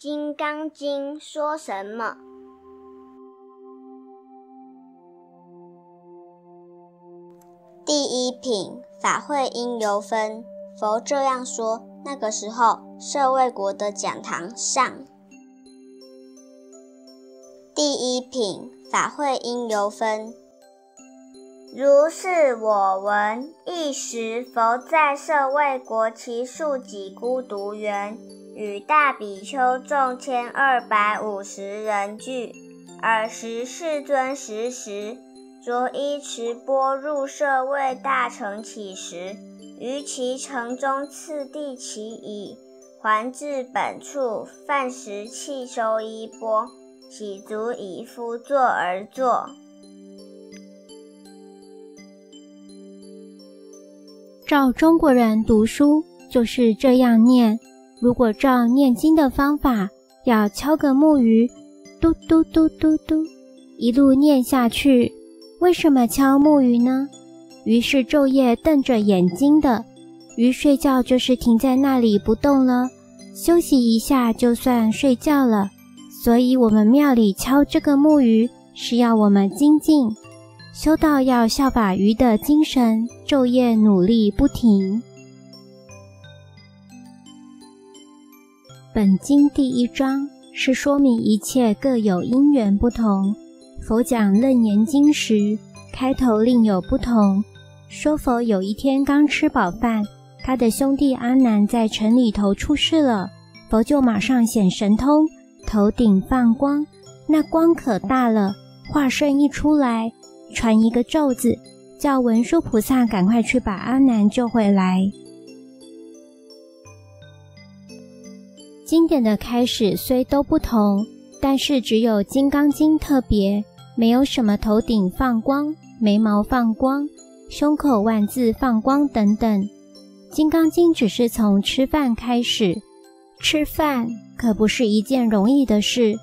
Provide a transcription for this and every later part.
金刚经》说什么？第一品法会因由分，佛这样说。那个时候，舍卫国的讲堂上，第一品法会因由分。如是我闻。一时，佛在舍卫国其数己孤独园，与大比丘众千二百五十人聚。尔时世尊时时着衣持钵入舍卫大城乞食，于其城中次第其已，还至本处，饭食弃收衣钵，洗足以敷坐而坐。照中国人读书就是这样念。如果照念经的方法，要敲个木鱼，嘟嘟嘟嘟嘟，一路念下去。为什么敲木鱼呢？鱼是昼夜瞪着眼睛的，鱼睡觉就是停在那里不动了，休息一下就算睡觉了。所以，我们庙里敲这个木鱼，是要我们精进。修道要效法鱼的精神，昼夜努力不停。本经第一章是说明一切各有因缘不同。佛讲《楞严经》时，开头另有不同。说佛有一天刚吃饱饭，他的兄弟阿难在城里头出事了，佛就马上显神通，头顶放光，那光可大了，化身一出来。传一个咒子，叫文殊菩萨赶快去把阿难救回来。经典的开始虽都不同，但是只有《金刚经》特别，没有什么头顶放光、眉毛放光、胸口万字放光等等。《金刚经》只是从吃饭开始，吃饭可不是一件容易的事。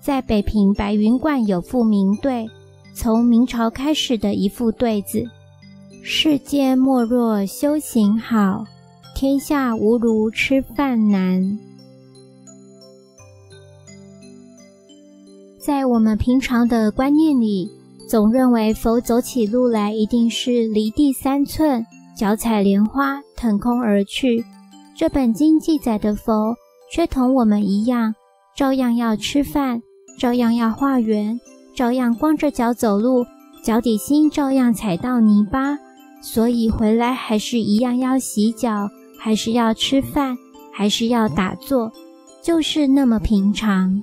在北平白云观有副名对。从明朝开始的一副对子：“世间莫若修行好，天下无如吃饭难。”在我们平常的观念里，总认为佛走起路来一定是离地三寸，脚踩莲花腾空而去。这本经记载的佛，却同我们一样，照样要吃饭，照样要化缘。照样光着脚走路，脚底心照样踩到泥巴，所以回来还是一样要洗脚，还是要吃饭，还是要打坐，就是那么平常。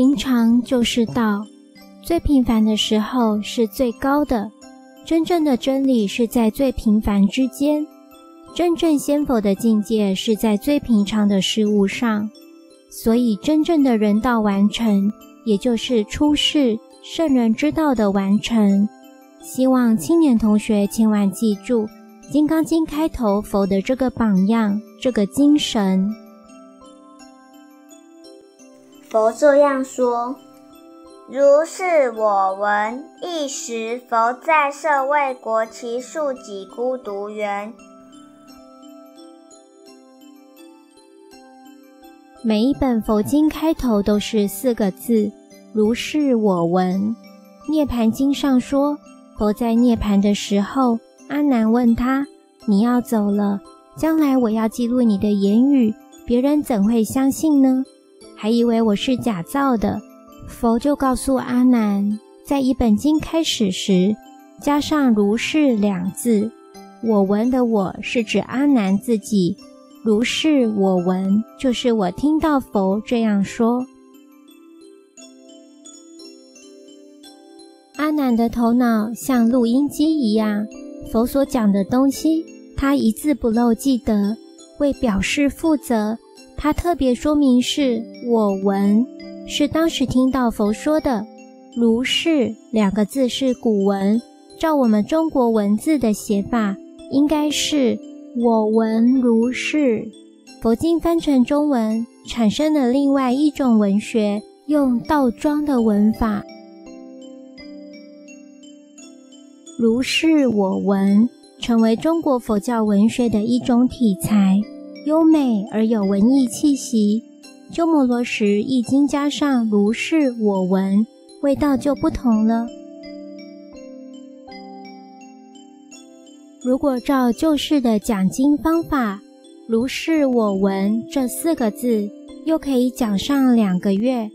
平常就是道，最平凡的时候是最高的。真正的真理是在最平凡之间，真正仙佛的境界是在最平常的事物上。所以，真正的人道完成，也就是出世圣人之道的完成。希望青年同学千万记住《金刚经》开头佛的这个榜样，这个精神。佛这样说：“如是我闻。一时，佛在舍卫国其数己孤独园。”每一本佛经开头都是四个字：“如是我闻。”《涅盘经》上说，佛在涅盘的时候，阿难问他：“你要走了，将来我要记录你的言语，别人怎会相信呢？还以为我是假造的。”佛就告诉阿难，在一本经开始时，加上“如是”两字，“我闻”的“我”是指阿难自己。如是我闻，就是我听到佛这样说。阿难的头脑像录音机一样，佛所讲的东西，他一字不漏记得。为表示负责，他特别说明是我闻，是当时听到佛说的。如是两个字是古文，照我们中国文字的写法，应该是。我闻如是，佛经翻成中文，产生了另外一种文学，用倒装的文法。如是我闻，成为中国佛教文学的一种题材。优美而有文艺气息。鸠摩罗什易经加上如是我闻，味道就不同了。如果照旧式的讲经方法，如是我闻这四个字，又可以讲上两个月。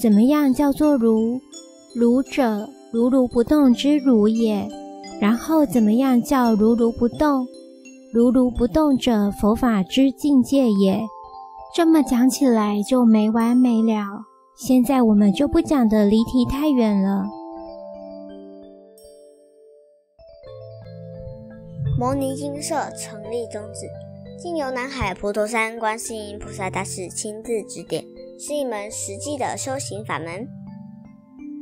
怎么样叫做如？如者，如如不动之如也。然后怎么样叫如如不动？如如不动者，佛法之境界也。这么讲起来就没完没了。现在我们就不讲的离题太远了。摩尼金舍成立宗旨，经由南海普陀山观世音菩萨大士亲自指点，是一门实际的修行法门，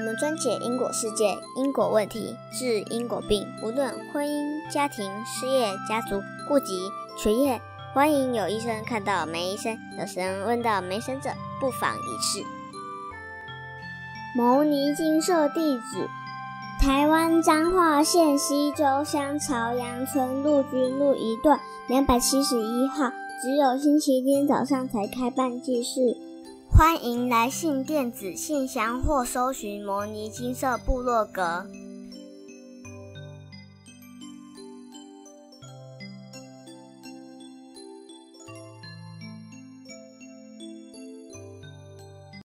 我们专解因果世界、因果问题，治因果病，无论婚姻、家庭、事业、家族、户籍、学业，欢迎有医生看到没医生，有神问到没神者，不妨一试。牟尼金舍地址。台湾彰化县西周乡朝阳村陆军路一段两百七十一号，只有星期天早上才开办祭事，欢迎来信电子信箱或搜寻摩尼金色部落格。